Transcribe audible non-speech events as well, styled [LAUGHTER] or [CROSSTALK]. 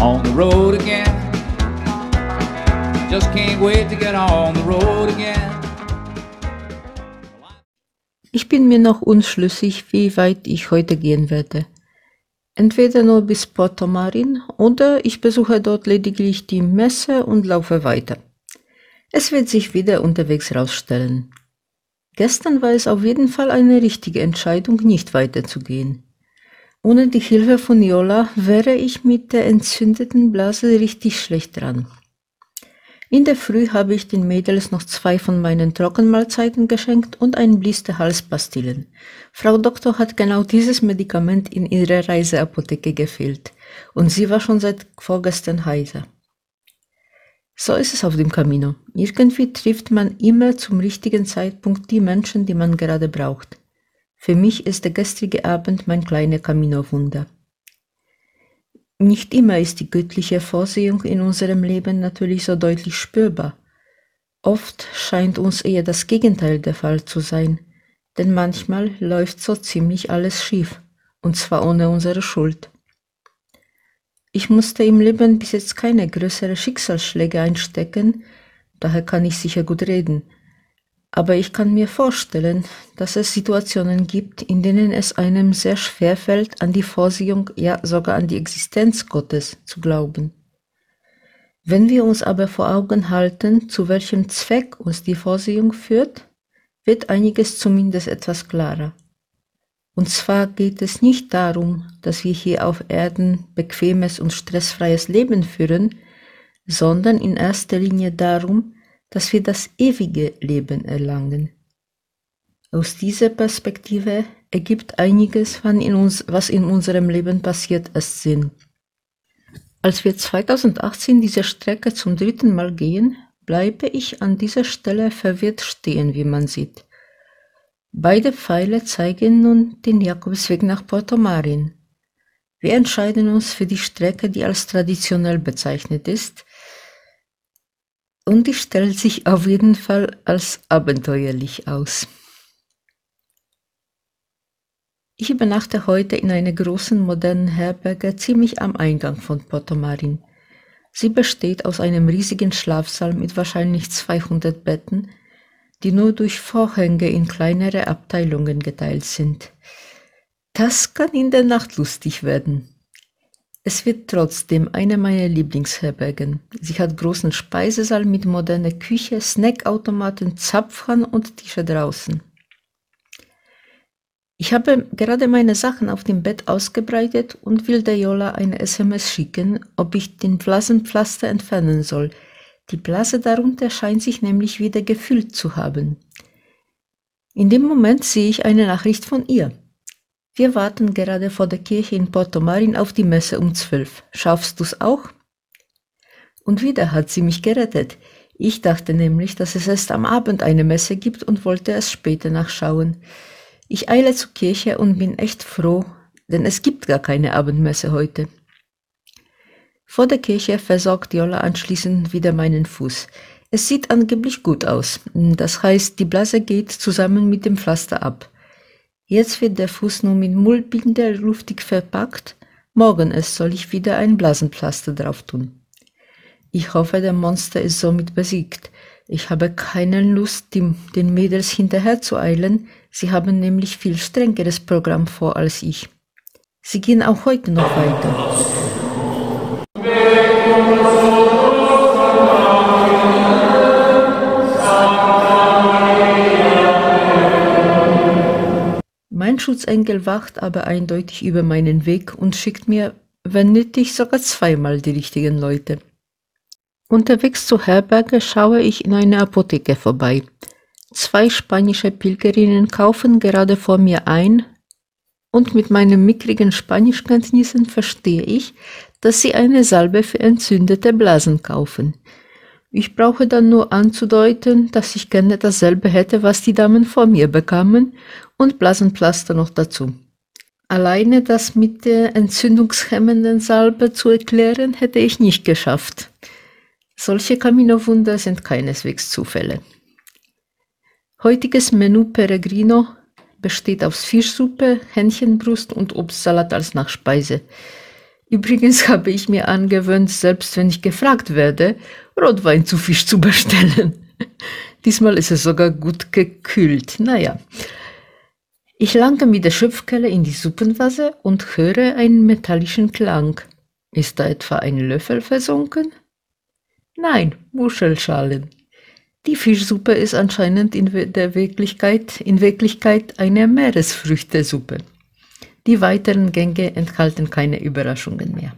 on the road again. Just can't wait to get on the road again. Ich bin mir noch unschlüssig, wie weit ich heute gehen werde. Entweder nur bis Porto Marin oder ich besuche dort lediglich die Messe und laufe weiter. Es wird sich wieder unterwegs herausstellen. Gestern war es auf jeden Fall eine richtige Entscheidung, nicht weiterzugehen. Ohne die Hilfe von Jola wäre ich mit der entzündeten Blase richtig schlecht dran. In der Früh habe ich den Mädels noch zwei von meinen Trockenmahlzeiten geschenkt und ein Blister Halspastillen. Frau Doktor hat genau dieses Medikament in ihrer Reiseapotheke gefehlt und sie war schon seit vorgestern heiser. So ist es auf dem Camino. Irgendwie trifft man immer zum richtigen Zeitpunkt die Menschen, die man gerade braucht. Für mich ist der gestrige Abend mein kleiner Camino-Wunder. Nicht immer ist die göttliche Vorsehung in unserem Leben natürlich so deutlich spürbar. Oft scheint uns eher das Gegenteil der Fall zu sein, denn manchmal läuft so ziemlich alles schief, und zwar ohne unsere Schuld. Ich musste im Leben bis jetzt keine größere Schicksalsschläge einstecken, daher kann ich sicher gut reden. Aber ich kann mir vorstellen, dass es Situationen gibt, in denen es einem sehr schwer fällt, an die Vorsehung, ja sogar an die Existenz Gottes zu glauben. Wenn wir uns aber vor Augen halten, zu welchem Zweck uns die Vorsehung führt, wird einiges zumindest etwas klarer. Und zwar geht es nicht darum, dass wir hier auf Erden bequemes und stressfreies Leben führen, sondern in erster Linie darum, dass wir das ewige Leben erlangen. Aus dieser Perspektive ergibt einiges, was in unserem Leben passiert, erst Sinn. Als wir 2018 diese Strecke zum dritten Mal gehen, bleibe ich an dieser Stelle verwirrt stehen, wie man sieht. Beide Pfeile zeigen nun den Jakobsweg nach Porto Marin. Wir entscheiden uns für die Strecke, die als traditionell bezeichnet ist, und die stellt sich auf jeden Fall als abenteuerlich aus. Ich übernachte heute in einer großen modernen Herberge ziemlich am Eingang von Porto Marin. Sie besteht aus einem riesigen Schlafsaal mit wahrscheinlich 200 Betten, die nur durch Vorhänge in kleinere Abteilungen geteilt sind. Das kann in der Nacht lustig werden. Es wird trotzdem eine meiner Lieblingsherbergen. Sie hat großen Speisesaal mit moderner Küche, Snackautomaten, Zapfhahn und Tische draußen. Ich habe gerade meine Sachen auf dem Bett ausgebreitet und will der Jola eine SMS schicken, ob ich den Blasenpflaster entfernen soll – die Blase darunter scheint sich nämlich wieder gefüllt zu haben. In dem Moment sehe ich eine Nachricht von ihr. Wir warten gerade vor der Kirche in Porto Marin auf die Messe um zwölf. Schaffst du's auch? Und wieder hat sie mich gerettet. Ich dachte nämlich, dass es erst am Abend eine Messe gibt und wollte es später nachschauen. Ich eile zur Kirche und bin echt froh, denn es gibt gar keine Abendmesse heute. Vor der Kirche versorgt Jola anschließend wieder meinen Fuß. Es sieht angeblich gut aus. Das heißt, die Blase geht zusammen mit dem Pflaster ab. Jetzt wird der Fuß nur mit Mullbinder luftig verpackt. Morgen es soll ich wieder ein Blasenpflaster drauf tun. Ich hoffe, der Monster ist somit besiegt. Ich habe keine Lust, den Mädels hinterher zu eilen. Sie haben nämlich viel strengeres Programm vor als ich. Sie gehen auch heute noch weiter. Schutzengel wacht aber eindeutig über meinen Weg und schickt mir, wenn nötig, sogar zweimal die richtigen Leute. Unterwegs zur Herberge schaue ich in eine Apotheke vorbei. Zwei spanische Pilgerinnen kaufen gerade vor mir ein, und mit meinen mickrigen Spanischkenntnissen verstehe ich, dass sie eine Salbe für entzündete Blasen kaufen. Ich brauche dann nur anzudeuten, dass ich gerne dasselbe hätte, was die Damen vor mir bekamen und Blasenpflaster noch dazu. Alleine das mit der entzündungshemmenden Salbe zu erklären, hätte ich nicht geschafft. Solche Camino-Wunder sind keineswegs Zufälle. Heutiges Menü Peregrino besteht aus Fischsuppe, Hähnchenbrust und Obstsalat als Nachspeise. Übrigens [LAUGHS] habe ich mir angewöhnt, selbst wenn ich gefragt werde, Rotwein zu Fisch zu bestellen. [LAUGHS] Diesmal ist es sogar gut gekühlt. Naja. Ich lange mit der Schöpfkelle in die Suppenvase und höre einen metallischen Klang. Ist da etwa ein Löffel versunken? Nein, Muschelschalen. Die Fischsuppe ist anscheinend in der Wirklichkeit, in Wirklichkeit eine Meeresfrüchtesuppe. Die weiteren Gänge enthalten keine Überraschungen mehr.